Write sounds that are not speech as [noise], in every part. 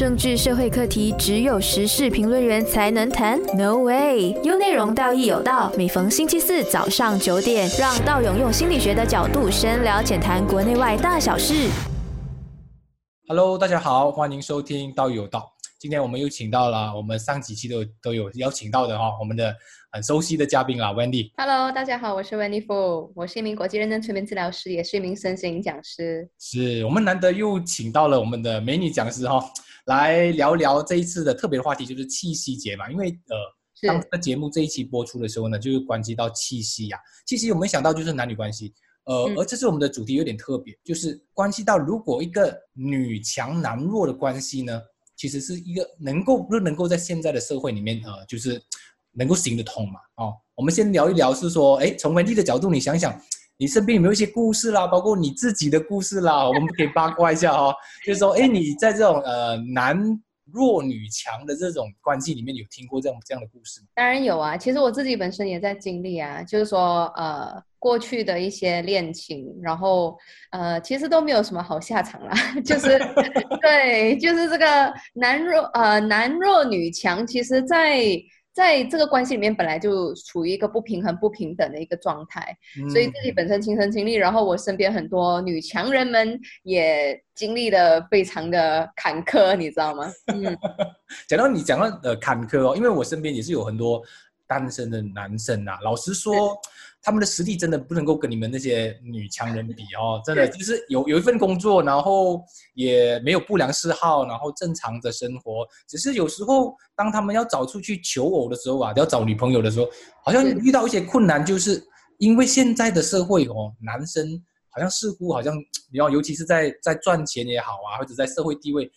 政治社会课题只有时事评论员才能谈？No way！有内容，道义有道。每逢星期四早上九点，让道勇用心理学的角度深聊浅谈国内外大小事。Hello，大家好，欢迎收听道有道。今天我们又请到了我们上几期都都有邀请到的哈、我们的很熟悉的嘉宾啦，Wendy。Hello，大家好，我是 Wendy Fu，我是一名国际认证催眠治疗师，也是一名身心灵讲师。是我们难得又请到了我们的美女讲师哈、来聊聊这一次的特别的话题，就是七夕节嘛。因为呃，是当这个节目这一期播出的时候呢，就是关系到七夕呀、七夕我们想到就是男女关系，呃，嗯而这次我们的主题有点特别，就是关系到如果一个女强男弱的关系呢，其实是一个能够不能够在现在的社会里面呃，就是能够行得通嘛。哦，我们先聊一聊，是说，哎，从文丽的角度，你想想。你身边有没有一些故事啦，包括你自己的故事啦，[laughs] 我们可以八卦一下哈、哦。就是说，哎，你在这种呃男弱女强的这种关系里面，有听过这样这样的故事吗？当然有啊，其实我自己本身也在经历啊，就是说呃过去的一些恋情，然后呃其实都没有什么好下场啦，[laughs] 就是 [laughs] 对，就是这个男弱呃男弱女强，其实在在这个关系里面本来就处于一个不平衡、不平等的一个状态。所以自己嗯本身亲身经历，然后我身边很多女强人们也经历的非常的坎坷，你知道吗？嗯，[laughs] 讲到你讲到呃坎坷哦，因为我身边也是有很多单身的男生呐、老实说，他们的实力真的不能够跟你们那些女强人比哦，真的就是有有一份工作，然后也没有不良嗜好，然后正常的生活，只是有时候当他们要找出去求偶的时候啊，要找女朋友的时候，好像遇到一些困难，就是因为现在的社会哦，男生好像似乎好像，尤其是在在赚钱也好啊，或者在社会地位。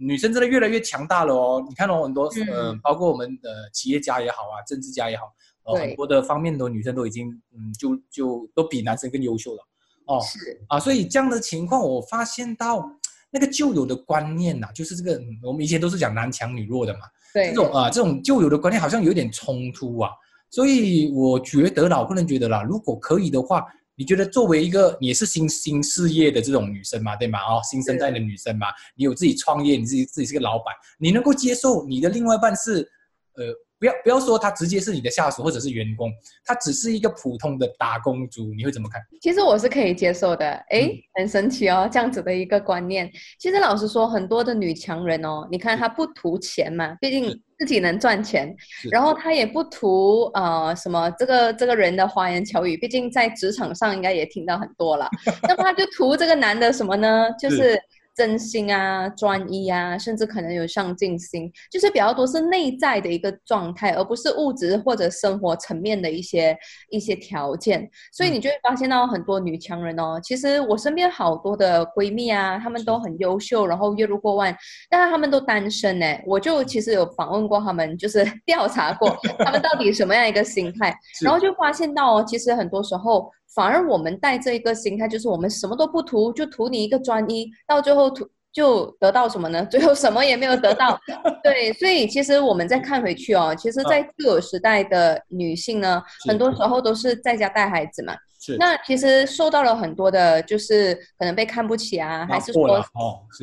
女生真的越来越强大了哦！你看哦，很多呃，嗯包括我们的企业家也好啊，政治家也好，呃，很多的方面的女生都已经嗯，就就都比男生更优秀了哦是。啊，所以这样的情况，我发现到那个旧有的观念呐、就是这个嗯我们以前都是讲男强女弱的嘛，对。这种啊这种旧有的观念好像有点冲突啊，所以我觉得啦，我个人觉得啦，如果可以的话，你觉得作为一个你也是新新事业的这种女生嘛，对吗？哦，新生代的女生嘛，你有自己创业，你自己自己是个老板，你能够接受你的另外一半是，呃，不要不要说他直接是你的下属或者是员工，他只是一个普通的打工族，你会怎么看？其实我是可以接受的，嗯诶，很神奇哦，这样子的一个观念。其实老实说，很多的女强人哦，你看她不图钱嘛，毕竟自己能赚钱，然后她也不图呃什么这个这个人的花言巧语，毕竟在职场上应该也听到很多了。[laughs] 那么她就图这个男的什么呢？就是是真心啊、专一啊，甚至可能有上进心，就是比较多是内在的一个状态，而不是物质或者生活层面的一些一些条件。所以嗯你就会发现到很多女强人哦，其实我身边好多的闺蜜啊，她们都很优秀，然后月入过万，但是她们都单身呢。我就其实有访问过她们，就是调查过她们到底什么样一个心态，[laughs] 然后就发现到哦，其实很多时候反而我们带这一个心态，就是我们什么都不图，就图你一个专一，到最后图。就得到什么呢？[laughs] 最后什么也没有得到。对，所以其实我们再看回去哦，其实，在旧有时代的女性呢，很多时候都是在家带孩子嘛。是那其实受到了很多的，就是可能被看不起啊，还是说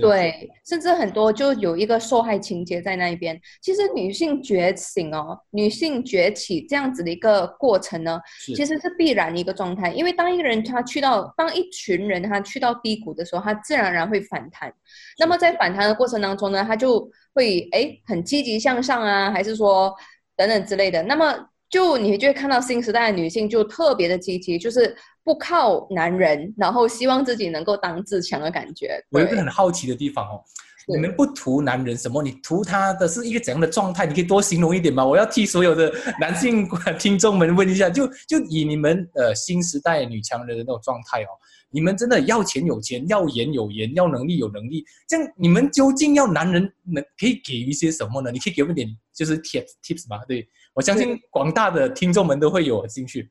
对，甚至很多就有一个受害情节在那一边。其实女性觉醒哦，女性崛起这样子的一个过程呢，其实是必然的一个状态。因为当一个人他去到，当一群人他去到低谷的时候，他自然而然会反弹。那么在反弹的过程当中呢，他就会哎很积极向上啊，还是说等等之类的。那么就你就会看到新时代的女性就特别的积极，就是不靠男人，然后希望自己能够当自强的感觉。我有一个很好奇的地方哦，你们不图男人什么？你图他的是一个怎样的状态？你可以多形容一点吗？我要替所有的男性听众们问一下，就就以你们呃新时代女强人的那种状态哦，你们真的要钱有钱，要颜有颜，要能力有能力，这样你们究竟要男人能可以给予一些什么呢？你可以给我们点就是 tips tips 吧？对我相信广大的听众们都会有兴趣。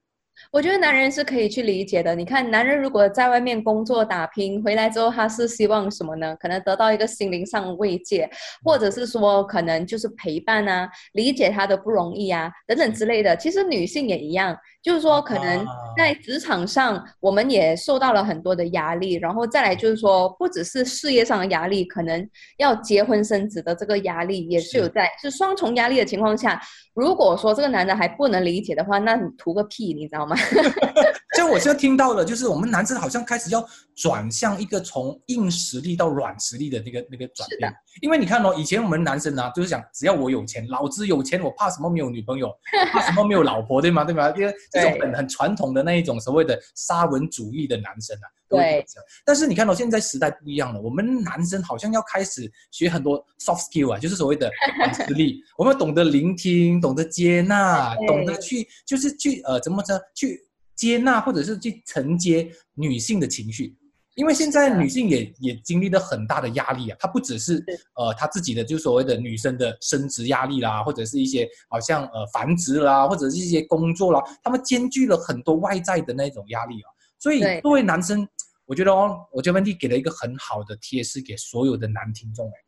我觉得男人是可以去理解的。你看，男人如果在外面工作打拼，回来之后他是希望什么呢？可能得到一个心灵上慰藉，或者是说可能就是陪伴啊，理解他的不容易啊，等等之类的。其实女性也一样。就是说，可能在职场上，我们也受到了很多的压力，然后再来就是说，不只是事业上的压力，可能要结婚生子的这个压力也是有在，是双重压力的情况下，如果说这个男的还不能理解的话，那你图个屁，你知道吗？[laughs] 像我现在听到了，就是我们男生好像开始要转向一个从硬实力到软实力的那个那个转变，因为你看哦，以前我们男生呢，就是想只要我有钱，老子有钱，我怕什么没有女朋友，怕什么没有老婆，对吗？对吗？因为这种很很传统的那一种所谓的沙文主义的男生啊，对。但是你看到现在时代不一样了，我们男生好像要开始学很多 soft skill 啊，就是所谓的软实力，我们懂得聆听，懂得接纳，懂得去就是去呃怎么着去。接纳或者是去承接女性的情绪，因为现在女性也也经历了很大的压力啊，她不只是呃她自己的就所谓的女生的生殖压力啦，或者是一些好像呃繁殖啦，或者是一些工作啦，他们兼具了很多外在的那种压力啊，所以作为男生，我觉得哦，我觉得温蒂给了一个很好的贴士给所有的男听众哎。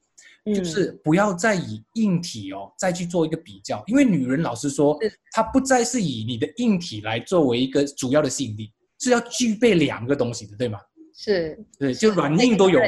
就是不要再以硬体哦，再去做一个比较，因为女人老实说，她不再是以你的硬体来作为一个主要的吸引力，是要具备两个东西的，对吗？是，对，就软硬都有。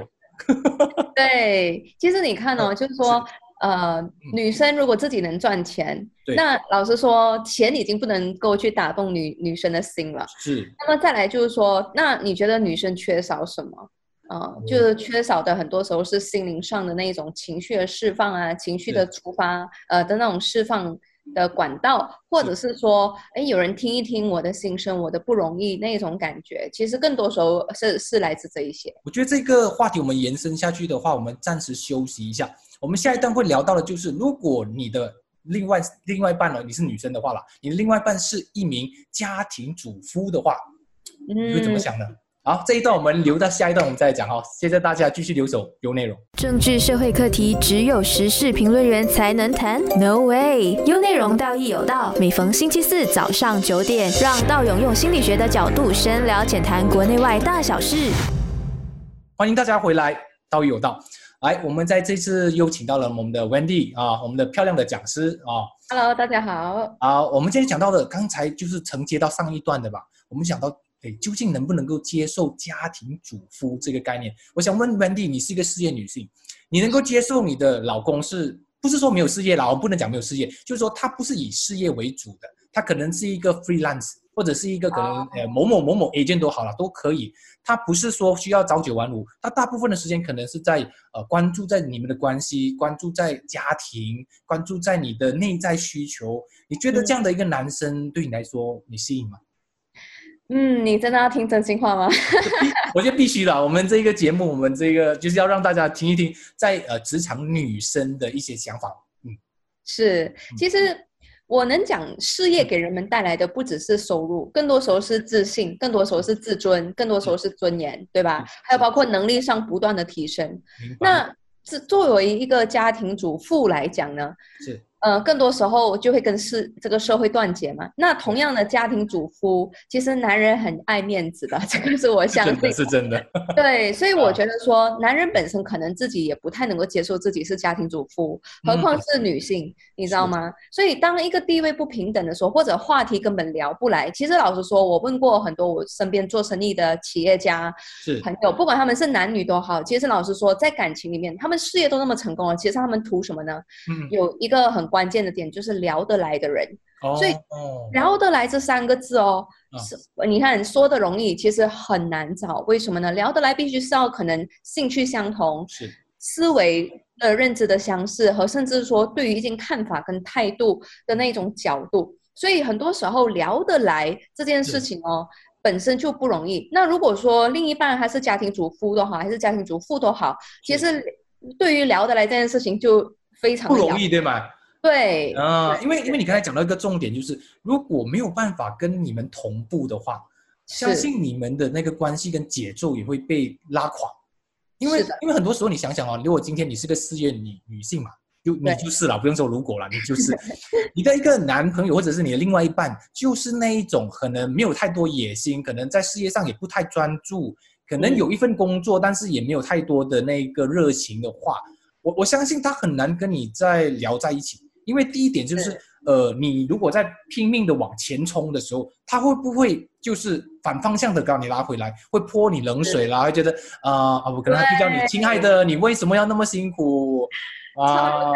对，其实你看哦，就是说，呃，女生如果自己能赚钱，那老实说，钱已经不能够去打动女女生的心了。是。那么再来就是说，那你觉得女生缺少什么？啊，就是缺少的很多时候是心灵上的那种情绪的释放啊，情绪的出发，呃的那种释放的管道，或者是。说，哎，有人听一听我的心声，我的不容易那种感觉，其实更多时候是是来自这一些。我觉得这个话题我们延伸下去的话，我们暂时休息一下，我们下一段会聊到的就是，如果你的另外另外一半呢，你是女生的话啦，你的另外一半是一名家庭主夫的话，你会怎么想呢？好，这一段我们留到下一段我们再讲哈。谢谢大家继续留守有内容。政治社会课题只有时事评论员才能谈？No way！有内容，道义有道。每逢星期四早上九点，让道勇用心理学的角度深聊浅谈国内外大小事。欢迎大家回来，道义有道。来，我们在这次又请到了我们的 Wendy 啊，我们的漂亮的讲师啊。Hello，大家好。啊，我们今天讲到的刚才就是承接到上一段的吧。我们讲到。对，究竟能不能够接受家庭主妇这个概念？我想问 Wendy，你是一个事业女性，你能够接受你的老公是不是说没有事业啦？我不能讲没有事业，就是说他不是以事业为主的，他可能是一个 freelance，或者是一个可能呃某某某某 agent 都好了，都可以。他不是说需要朝九晚五，他大部分的时间可能是在呃关注在你们的关系，关注在家庭，关注在你的内在需求。你觉得这样的一个男生对你来说，你吸引吗？嗯，你真的要听真心话吗？[laughs] 我觉得必须的。我们这个节目，我们这个就是要让大家听一听，在呃职场女生的一些想法。嗯，是。其实我能讲，事业给人们带来的不只是收入，更多时候是自信，更多时候是自尊，更多时候是尊严，对吧？还有包括能力上不断的提升。那是作为一个家庭主妇来讲呢？是。呃，更多时候就会跟是这个社会断绝嘛。那同样的家庭主妇，其实男人很爱面子的，[laughs] 这个是我相信是真的。对，所以我觉得说，男人本身可能自己也不太能够接受自己是家庭主妇，何况是女性，你知道吗？所以当一个地位不平等的时候，或者话题根本聊不来，其实老实说，我问过很多我身边做生意的企业家朋友，不管他们是男女都好，其实老实说，在感情里面，他们事业都那么成功了，其实他们图什么呢？嗯，有一个很。关键的点就是聊得来的人，所以聊得来这三个字哦，是你看说的容易，其实很难找。为什么呢？聊得来必须是要可能兴趣相同，是思维的认知的相似，和甚至说对于一件看法跟态度的那种角度。所以很多时候聊得来这件事情哦，本身就不容易。那如果说另一半还是家庭主妇都好，还是家庭主妇都好，其实对于聊得来这件事情就非常不容易，对吗？对啊，因为因为你刚才讲到一个重点，就是如果没有办法跟你们同步的话，相信你们的那个关系跟节奏也会被拉垮。因为因为很多时候你想想哦，如果今天你是个事业女女性嘛，就你就是了，不用说如果了，你就是你的一个男朋友或者是你的另外一半，就是那一种可能没有太多野心，可能在事业上也不太专注，可能有一份工作，但是也没有太多的那个热情的话，我我相信他很难跟你再聊在一起，因为第一点就是。呃，你如果在拼命的往前冲的时候，他会不会就是反方向的把你拉回来，会泼你冷水啦？会觉得啊啊，我可能比较你亲爱的，你为什么要那么辛苦啊？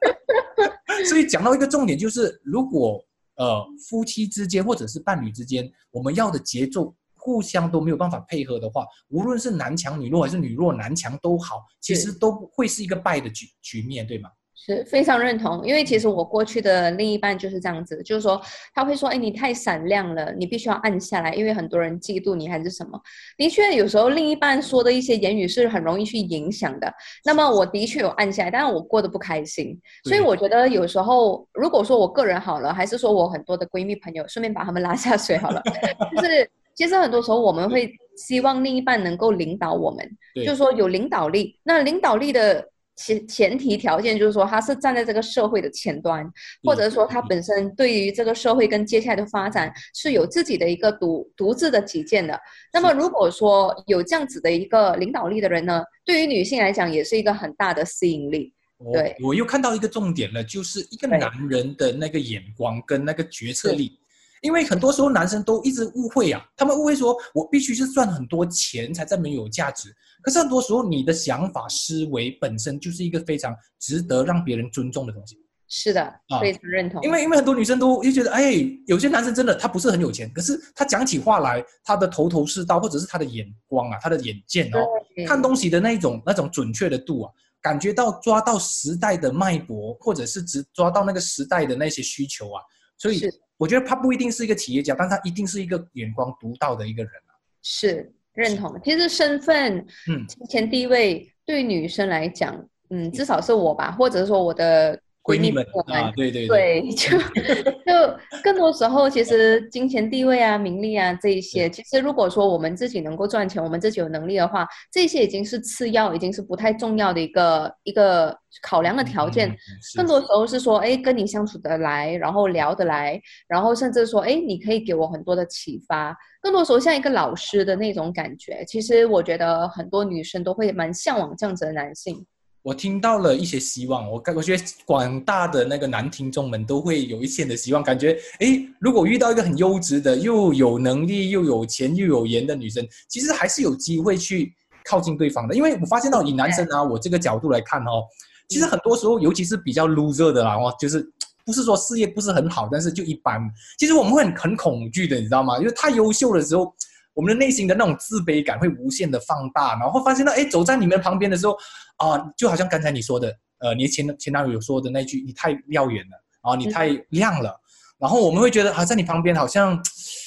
[laughs] 所以讲到一个重点，就是如果呃夫妻之间或者是伴侣之间，我们要的节奏互相都没有办法配合的话，无论是男强女弱还是女弱男强都好，其实都会是一个败的局局面，对吗？是非常认同，因为其实我过去的另一半就是这样子，就是说他会说，哎，你太闪亮了，你必须要暗下来，因为很多人嫉妒你还是什么。的确，有时候另一半说的一些言语是很容易去影响的。那么我的确有暗下来，但是我过得不开心。所以我觉得有时候，如果说我个人好了，还是说我很多的闺蜜朋友，顺便把他们拉下水好了。[laughs] 就是其实很多时候我们会希望另一半能够领导我们，就是说有领导力。那领导力的。前前提条件就是说，他是站在这个社会的前端，或者说他本身对于这个社会跟接下来的发展是有自己的一个独独自的己见的。那么，如果说有这样子的一个领导力的人呢，对于女性来讲也是一个很大的吸引力。对，我又看到一个重点了，就是一个男人的那个眼光跟那个决策力。因为很多时候男生都一直误会啊，他们误会说我必须是赚很多钱才证明有价值。可是很多时候你的想法思维本身就是一个非常值得让别人尊重的东西。是的，非常认同。因为因为很多女生都就觉得，哎，有些男生真的他不是很有钱，可是他讲起话来，他的头头是道，或者是他的眼光啊，他的眼见哦，看东西的那种那种准确的度啊，感觉到抓到时代的脉搏，或者是只抓到那个时代的那些需求啊，所以。我觉得他不一定是一个企业家，但他一定是一个眼光独到的一个人啊。是认同，其实身份、嗯，金钱地位对女生来讲，嗯，至少是我吧，或者是说我的。闺蜜们啊，对对对，就 [laughs] 就更多时候，其实金钱、地位啊、名利啊这一些，其实如果说我们自己能够赚钱，我们自己有能力的话，这些已经是次要，已经是不太重要的一个一个考量的条件。更多时候是说，哎，跟你相处得来，然后聊得来，然后甚至说，哎，你可以给我很多的启发。更多时候像一个老师的那种感觉。其实我觉得很多女生都会蛮向往这样子的男性。我听到了一些希望，我感我觉得广大的那个男听众们都会有一线的希望，感觉诶，如果遇到一个很优质的、又有能力、又有钱、又有颜的女生，其实还是有机会去靠近对方的。因为我发现到以男生啊，我这个角度来看哦，其实很多时候，尤其是比较 loser 的啦，哦，就是不是说事业不是很好，但是就一般。其实我们会很很恐惧的，你知道吗？因为太优秀的时候。我们的内心的那种自卑感会无限的放大，然后发现到，哎，走在你们旁边的时候，啊，就好像刚才你说的，呃，你前前男友说的那句，你太耀眼了，啊，你太亮了，然后我们会觉得，啊，在你旁边好像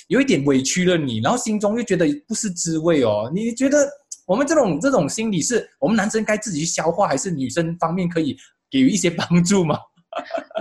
有一点委屈了你，然后心中又觉得不是滋味哦。你觉得我们这种这种心理是我们男生该自己去消化，还是女生方面可以给予一些帮助吗？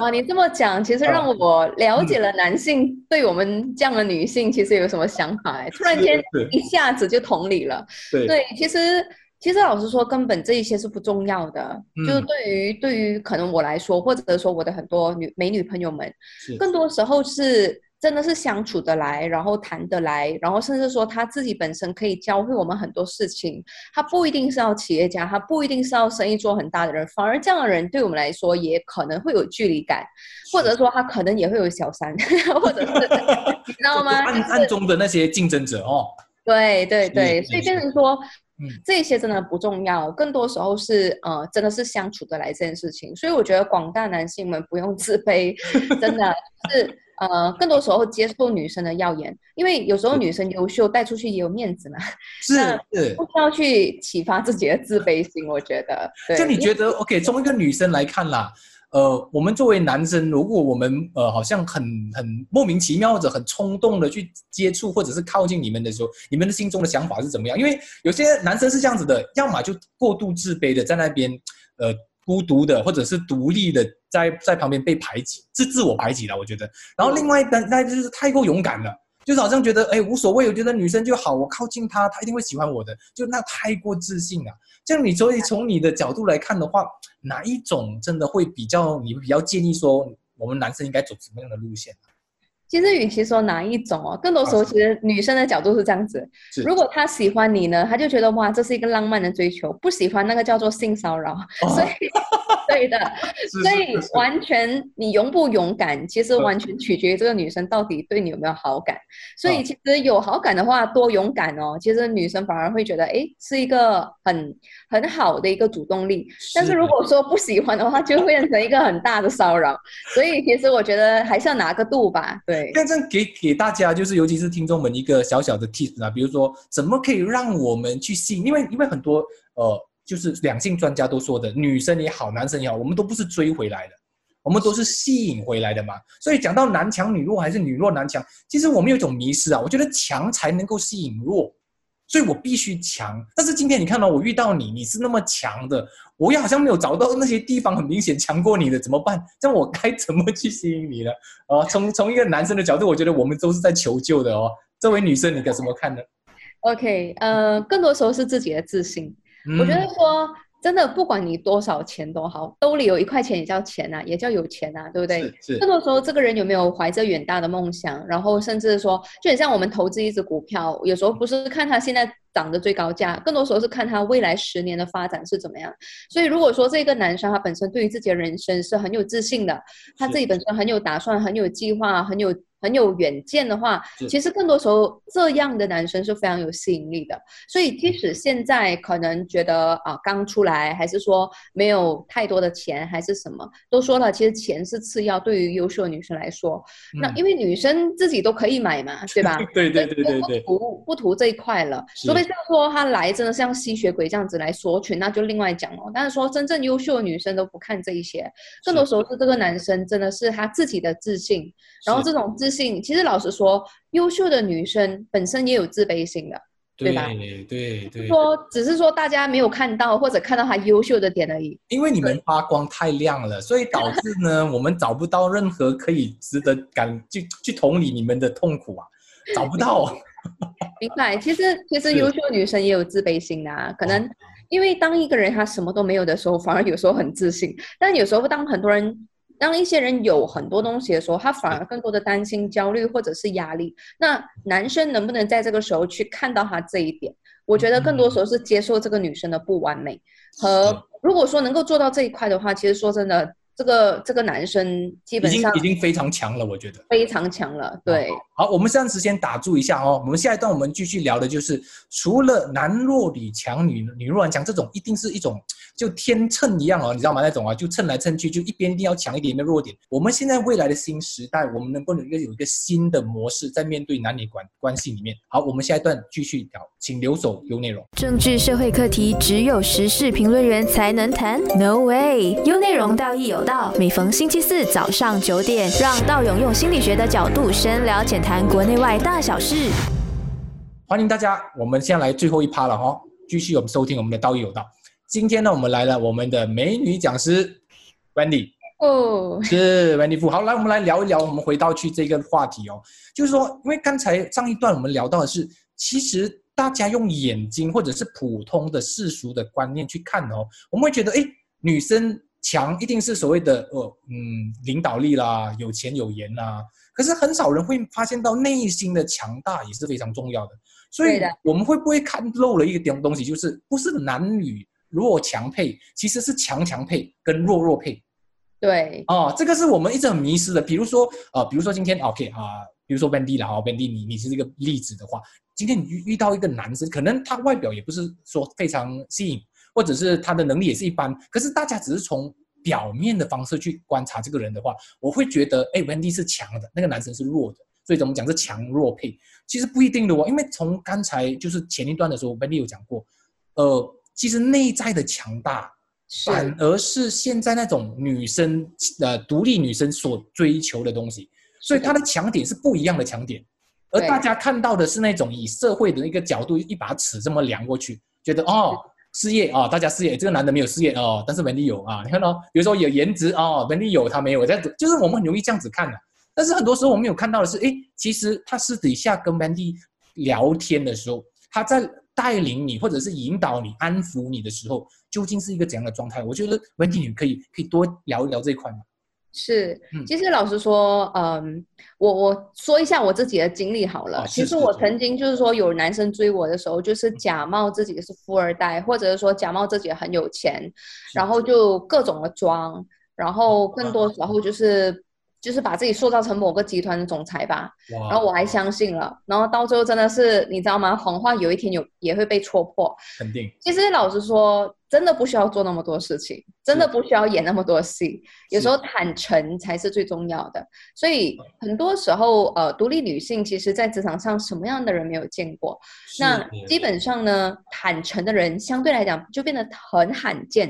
哇，[laughs] 你这么讲，其实让我了解了男性对我们这样的女性其实有什么想法哎，突然间一下子就同理了。对，其实其实老实说，根本这一些是不重要的。就是对于对于可能我来说，或者说我的很多女美女朋友们，更多时候是。真的是相处得来，然后谈得来，然后甚至说他自己本身可以教会我们很多事情。他不一定是要企业家，他不一定是要生意做很大的人，反而这样的人对我们来说也可能会有距离感，或者说他可能也会有小三，[laughs] 或者是 [laughs] 你知道吗？暗暗中的那些竞争者哦。对对对，所以变成说，嗯，这些真的不重要，更多时候是呃，真的是相处得来这件事情。所以我觉得广大男性们不用自卑，真的是。呃，更多时候接受女生的耀眼，因为有时候女生优秀带出去也有面子嘛。是是，不需要去启发自己的自卑心，我觉得。就你觉得，OK，从一个女生来看啦，呃，我们作为男生，如果我们呃好像很很莫名其妙或者很冲动的去接触或者是靠近你们的时候，你们的心中的想法是怎么样？因为有些男生是这样子的，要么就过度自卑的在那边，呃。孤独的，或者是独立的，在在旁边被排挤，是自我排挤了。我觉得，然后另外一单那就是太过勇敢了，就是好像觉得哎无所谓，我觉得女生就好，我靠近她，她一定会喜欢我的，就那太过自信了。这样你所以从你的角度来看的话，哪一种真的会比较，你比较建议说我们男生应该走什么样的路线？其实，与其说哪一种哦，更多时候其实女生的角度是这样子：如果她喜欢你呢，她就觉得哇，这是一个浪漫的追求；不喜欢那个叫做性骚扰。[laughs] 所以，对的，所以完全你勇不勇敢，其实完全取决于这个女生到底对你有没有好感。所以，其实有好感的话，多勇敢哦。其实女生反而会觉得，哎，是一个很很好的一个主动力。但是如果说不喜欢的话，就会变成一个很大的骚扰。[laughs] 所以，其实我觉得还是要拿个度吧。对。反正给给大家，就是尤其是听众们一个小小的 tips 啊，比如说怎么可以让我们去吸引？因为因为很多呃，就是两性专家都说的，女生也好，男生也好，我们都不是追回来的，我们都是吸引回来的嘛。所以讲到男强女弱还是女弱男强，其实我们有一种迷失啊，我觉得强才能够吸引弱。所以我必须强，但是今天你看到我遇到你，你是那么强的，我也好像没有找到那些地方很明显强过你的，怎么办？这样我该怎么去吸引你呢？哦，从从一个男生的角度，我觉得我们都是在求救的哦。作为女生，你该怎么看呢？OK，呃，更多时候是自己的自信。我觉得说。真的，不管你多少钱都好，兜里有一块钱也叫钱呐，也叫有钱呐，对不对？是。更多时候，这个人有没有怀着远大的梦想，然后甚至说，就很像我们投资一只股票，有时候不是看它现在涨的最高价，更多时候是看他未来十年的发展是怎么样。所以，如果说这个男生他本身对于自己的人生是很有自信的，他自己本身很有打算、很有计划、很有。很有远见的话，其实更多时候这样的男生是非常有吸引力的。所以即使现在可能觉得啊刚出来，还是说没有太多的钱，还是什么，都说了，其实钱是次要。对于优秀的女生来说，那因为女生自己都可以买嘛，对吧？[laughs] 对对对对对。不图不图这一块了。除非像说他来真的像吸血鬼这样子来索取，那就另外讲了。但是说真正优秀的女生都不看这一些，更多时候是这个男生真的是他自己的自信，然后这种自。自信，其实老实说，优秀的女生本身也有自卑心的，对吧？对对对。说只是说大家没有看到，或者看到她优秀的点而已。因为你们发光太亮了，所以导致呢，[laughs] 我们找不到任何可以值得感去去同理你们的痛苦啊，找不到。明白。其实其实优秀女生也有自卑心的，可能因为当一个人他什么都没有的时候，反而有时候很自信，但有时候当很多人。当一些人有很多东西的时候，他反而更多的担心、焦虑或者是压力。那男生能不能在这个时候去看到他这一点？我觉得更多时候是接受这个女生的不完美。和如果说能够做到这一块的话，其实说真的。这个这个男生基本上已经非常强了，我觉得非常强了。对，好，我们暂时先打住一下哦。我们下一段我们继续聊的就是，除了男弱女强、女女弱男强这种，一定是一种就天秤一样哦，你知道吗？那种啊，就蹭来蹭去，就一边一定要强一点的弱点。我们现在未来的新时代，我们能不能一个有一个新的模式在面对男女关关系里面？好，我们下一段继续聊，请留守有内容。政治社会课题只有时事评论员才能谈？No way，有内容道义有。到每逢星期四早上九点，让道勇用心理学的角度深聊浅谈国内外大小事。欢迎大家，我们先来最后一趴了哈，继续我们收听我们的道义有道。今天呢，我们来了我们的美女讲师 Wendy 哦，是 Wendy 夫。好，来我们来聊一聊，我们回到去这个话题哦，就是说，因为刚才上一段我们聊到的是，其实大家用眼睛或者是普通的世俗的观念去看哦，我们会觉得，哎，女生。强一定是所谓的呃嗯领导力啦，有钱有颜啦。可是很少人会发现到内心的强大也是非常重要的。所以我们会不会看漏了一个点东西，就是不是男女弱强配，其实是强强配跟弱弱配。对。哦，这个是我们一直很迷失的。比如说呃，比如说今天 OK 啊，比如说 Bendy 了哈，Bendy 你你是这个例子的话，今天你遇遇到一个男生，可能他外表也不是说非常吸引。或者是他的能力也是一般，可是大家只是从表面的方式去观察这个人的话，我会觉得，哎，Wendy 是强的，那个男生是弱的，所以怎么讲是强弱配？其实不一定的哦，因为从刚才就是前一段的时候，Wendy 有讲过，呃，其实内在的强大，反而是现在那种女生呃独立女生所追求的东西，所以她的强点是不一样的强点，而大家看到的是那种以社会的一个角度一把尺这么量过去，觉得哦。事业啊，大家事业，这个男的没有事业哦，但是文丽有啊，你看到，比如说有颜值哦，文丽有他没有，这样子就是我们很容易这样子看的。但是很多时候我们有看到的是，哎，其实他私底下跟文迪聊天的时候，他在带领你或者是引导你、安抚你的时候，究竟是一个怎样的状态？我觉得文迪你可以可以多聊一聊这一块嘛？是，其实老实说，嗯，我我说一下我自己的经历好了。其实我曾经就是说，有男生追我的时候，就是假冒自己是富二代，或者是说假冒自己很有钱，然后就各种的装，然后更多时候就是。就是把自己塑造成某个集团的总裁吧，然后我还相信了，然后到最后真的是你知道吗？谎话有一天有也会被戳破。肯定。其实老实说，真的不需要做那么多事情，真的不需要演那么多戏，有时候坦诚才是最重要的。所以很多时候，呃，独立女性其实，在职场上什么样的人没有见过？那基本上呢，坦诚的人相对来讲就变得很罕见。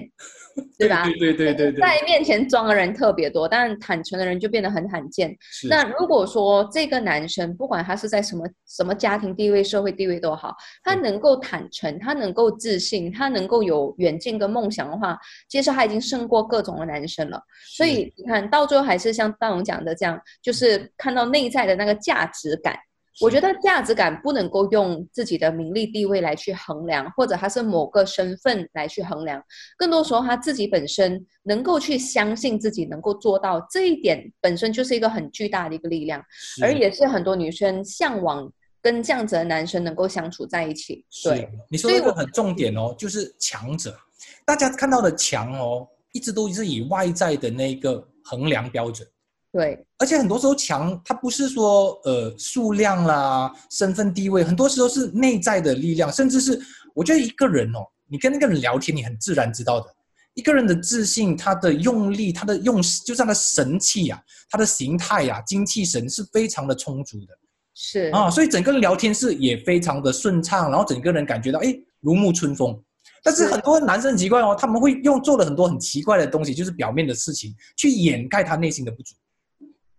对吧？对对对对对，在面前装的人特别多，但坦诚的人就变得很罕见。那如果说这个男生不管他是在什么什么家庭地位、社会地位都好，他能够坦诚，他能够自信，他能够有远见跟梦想的话，其实他已经胜过各种的男生了。所以你看到最后还是像大龙讲的这样，就是看到内在的那个价值感。我觉得价值感不能够用自己的名利地位来去衡量，或者他是某个身份来去衡量。更多时候，他自己本身能够去相信自己能够做到这一点，本身就是一个很巨大的一个力量，而也是很多女生向往跟这样子的男生能够相处在一起。对，你说一个很重点哦，就是强者。大家看到的强哦，一直都是以外在的那个衡量标准。对，而且很多时候强，它不是说呃数量啦、身份地位，很多时候是内在的力量，甚至是我觉得一个人哦，你跟那个人聊天，你很自然知道的，一个人的自信、他的用力、他的用，就像他神气呀、他的形态呀、精气神是非常的充足的，是啊，所以整个聊天是也非常的顺畅，然后整个人感觉到哎如沐春风。但是很多男生很奇怪哦，他们会用做了很多很奇怪的东西，就是表面的事情去掩盖他内心的不足。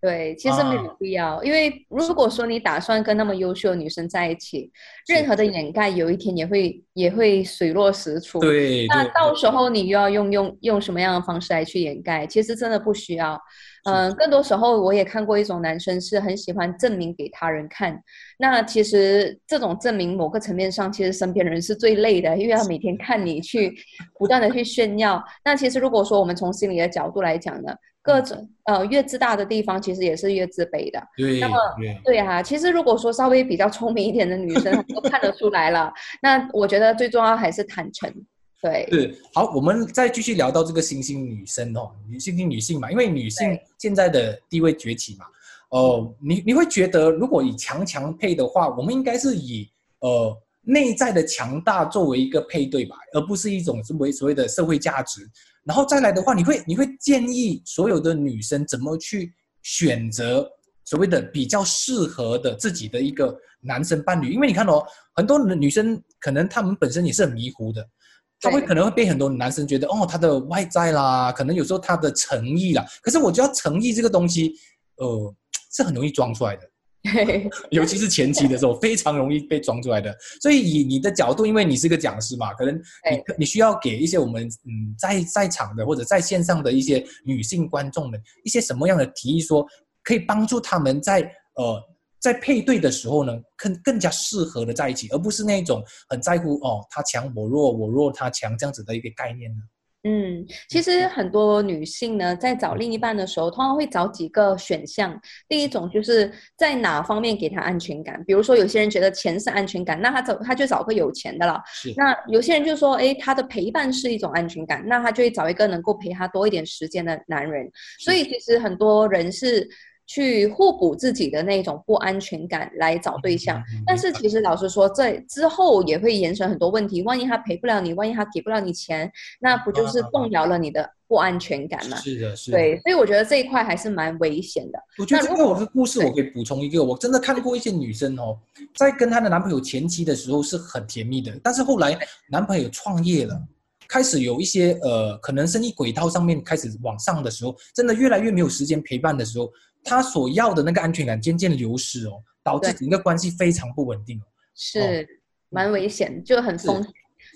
对，其实没有必要，因为如果说你打算跟那么优秀的女生在一起，任何的掩盖有一天也会也会水落石出。对，那到时候你又要用用用什么样的方式来去掩盖？其实真的不需要。嗯，更多时候我也看过一种男生是很喜欢证明给他人看。那其实这种证明某个层面上，其实身边人是最累的，因为他每天看你去 [laughs] 不断的去炫耀。那其实如果说我们从心理的角度来讲呢？各种呃越自大的地方，其实也是越自卑的。对，那么对。啊，其实如果说稍微比较聪明一点的女生都看得出来了，那我觉得最重要还是坦诚。对，是好，我们再继续聊到这个新兴女生哦，女性性女性嘛，因为女性现在的地位崛起嘛，哦，你你会觉得如果以强强配的话，我们应该是以呃内在的强大作为一个配对吧，而不是一种所谓所谓的社会价值。然后再来的话，你会你会建议所有的女生怎么去选择所谓的比较适合的自己的一个男生伴侣？因为你看哦，很多女生可能她们本身也是很迷糊的，她会可能会被很多男生觉得哦，她的外在啦，可能有时候她的诚意啦。可是我觉得诚意这个东西，呃，是很容易装出来的。[laughs] 尤其是前期的时候，非常容易被装出来的。所以以你的角度，因为你是个讲师嘛，可能你你需要给一些我们嗯在在场的或者在线上的一些女性观众们一些什么样的提议，说可以帮助他们在呃在配对的时候呢，更更加适合的在一起，而不是那种很在乎哦他强我弱，我弱他强这样子的一个概念呢。嗯，其实很多女性呢，在找另一半的时候，通常会找几个选项。第一种就是在哪方面给她安全感，比如说有些人觉得钱是安全感，那他找他就找个有钱的了。是。那有些人就说，哎，他的陪伴是一种安全感，那他就会找一个能够陪他多一点时间的男人。所以其实很多人是。去互补自己的那种不安全感来找对象，但是其实老实说，在之后也会延伸很多问题。万一他陪不了你，万一他给不了你钱，那不就是动摇了你的不安全感吗？是的，是的。对，所以我觉得这一块还是蛮危险的。我觉得这个我的故事，我可以补充一个，我真的看过一些女生哦，在跟她的男朋友前期的时候是很甜蜜的，但是后来男朋友创业了，开始有一些呃，可能生意轨道上面开始往上的时候，真的越来越没有时间陪伴的时候。他所要的那个安全感渐渐流失哦，导致整个关系非常不稳定是蛮危险，就很风险。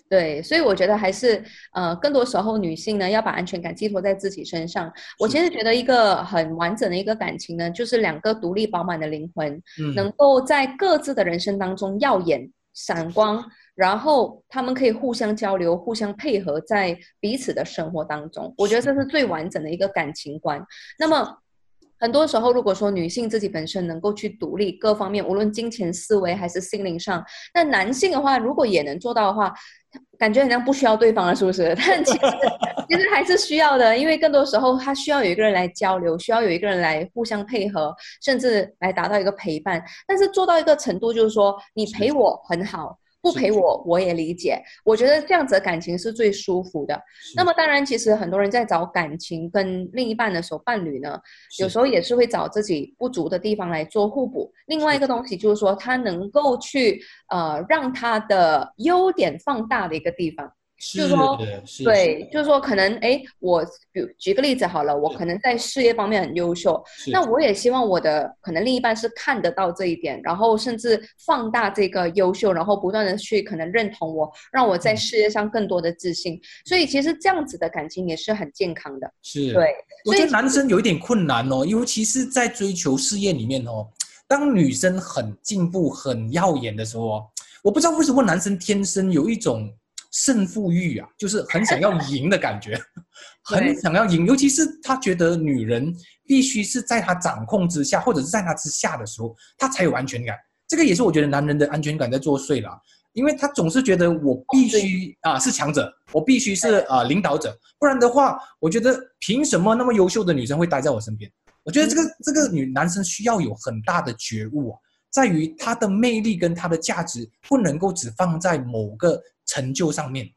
对，所以我觉得还是呃，更多时候女性呢要把安全感寄托在自己身上。我其实觉得一个很完整的一个感情呢，就是两个独立饱满的灵魂，能够在各自的人生当中耀眼闪光，然后他们可以互相交流、互相配合在彼此的生活当中。我觉得这是最完整的一个感情观。那么。很多时候，如果说女性自己本身能够去独立各方面，无论金钱思维还是心灵上，那男性的话，如果也能做到的话，感觉好像不需要对方了，是不是？[laughs] 但其实其实还是需要的，因为更多时候他需要有一个人来交流，需要有一个人来互相配合，甚至来达到一个陪伴。但是做到一个程度，就是说你陪我很好。不陪我，我也理解。我觉得这样子的感情是最舒服的。那么，当然，其实很多人在找感情跟另一半的时候，伴侣呢，有时候也是会找自己不足的地方来做互补。另外一个东西就是说，他能够去呃让他的优点放大的一个地方。就是说，对，就是说，可能哎，我举举个例子好了，我可能在事业方面很优秀，那我也希望我的可能另一半是看得到这一点，然后甚至放大这个优秀，然后不断的去可能认同我，让我在事业上更多的自信。所以其实这样子的感情也是很健康的。是，对。我觉得男生有一点困难哦，尤其是在追求事业里面哦，当女生很进步、很耀眼的时候哦，我不知道为什么男生天生有一种。胜负欲啊，就是很想要赢的感觉，[laughs] 很想要赢。尤其是他觉得女人必须是在他掌控之下，或者是在他之下的时候，他才有安全感。这个也是我觉得男人的安全感在作祟了，因为他总是觉得我必须啊是强者，我必须是啊领导者，不然的话，我觉得凭什么那么优秀的女生会待在我身边？我觉得这个这个女男生需要有很大的觉悟啊，在于他的魅力跟他的价值不能够只放在某个。成就上面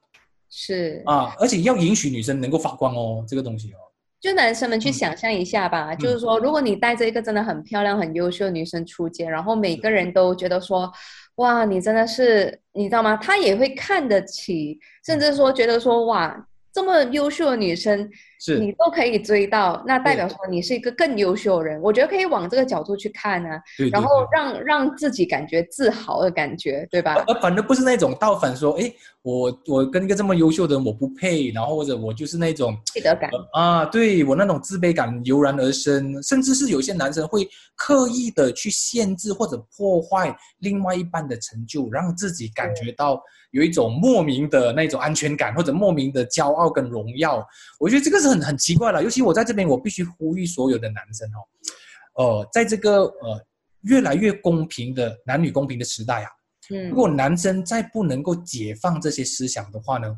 是啊，而且要允许女生能够发光哦，这个东西哦。就男生们去想象一下吧，就是说，如果你带着一个真的很漂亮、很优秀的女生出街，然后每个人都觉得说，哇，你真的是，你知道吗？他也会看得起，甚至说觉得说，哇。这么优秀的女生，是你都可以追到，那代表说你是一个更优秀的人。我觉得可以往这个角度去看呢，然后让让自己感觉自豪的感觉，对吧？而反正不是那种倒反说，哎，我我跟一个这么优秀的人我不配，然后或者我就是那种自得感啊，对我那种自卑感油然而生，甚至是有些男生会刻意的去限制或者破坏另外一半的成就，让自己感觉到。有一种莫名的那种安全感，或者莫名的骄傲跟荣耀，我觉得这个是很很奇怪了。尤其我在这边，我必须呼吁所有的男生哦，呃，在这个呃越来越公平的男女公平的时代啊，嗯，如果男生再不能够解放这些思想的话呢，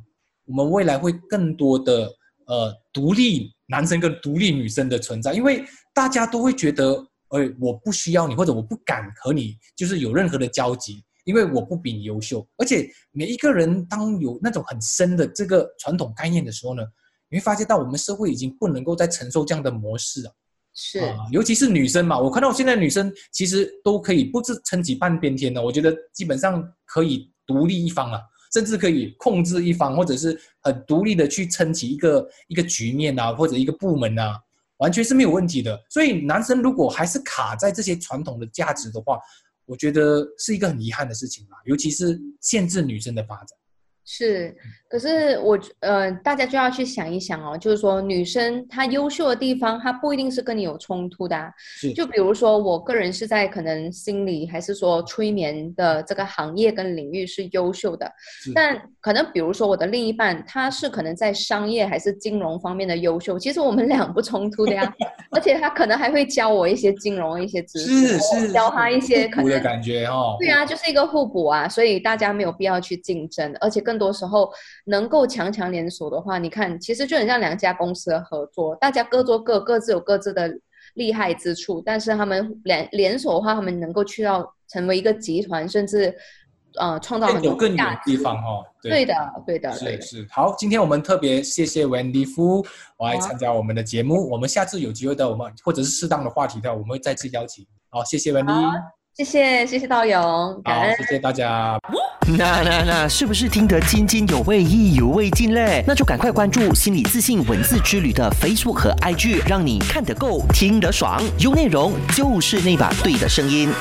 我们未来会更多的呃独立男生跟独立女生的存在，因为大家都会觉得，哎，我不需要你，或者我不敢和你就是有任何的交集。因为我不比你优秀，而且每一个人当有那种很深的这个传统概念的时候呢，你会发现到我们社会已经不能够再承受这样的模式了。是，尤其是女生嘛，我看到现在女生其实都可以不是撑起半边天的，我觉得基本上可以独立一方了，甚至可以控制一方，或者是很独立的去撑起一个一个局面啊，或者一个部门啊，完全是没有问题的。所以男生如果还是卡在这些传统的价值的话，我觉得是一个很遗憾的事情啦，尤其是限制女生的发展。是，可是我呃，大家就要去想一想哦，就是说女生她优秀的地方，她不一定是跟你有冲突的。是，就比如说我个人是在可能心理还是说催眠的这个行业跟领域是优秀的，但可能比如说我的另一半他是可能在商业还是金融方面的优秀，其实我们俩不冲突的呀。[laughs] 而且他可能还会教我一些金融一些知识，是是，教他一些可能的感觉哦。对啊，就是一个互补啊，所以大家没有必要去竞争，而且更。多时候能够强强联手的话，你看，其实就很像两家公司的合作，大家各做各，各自有各自的厉害之处，但是他们联联手的话，他们能够去到成为一个集团，甚至呃创造很多更远的地方哦。对的，对的，是是。好，今天我们特别谢谢 Wendy 夫来参加我们的节目，我们下次有机会的，我们或者是适当的话题的，我们会再次邀请。好，谢谢 Wendy。谢谢谢谢道勇，感恩谢谢大家。那那那是不是听得津津有味、意犹未尽嘞？那就赶快关注心理自信文字之旅的 Facebook 和 IG，让你看得够、听得爽，有内容就是那把对的声音。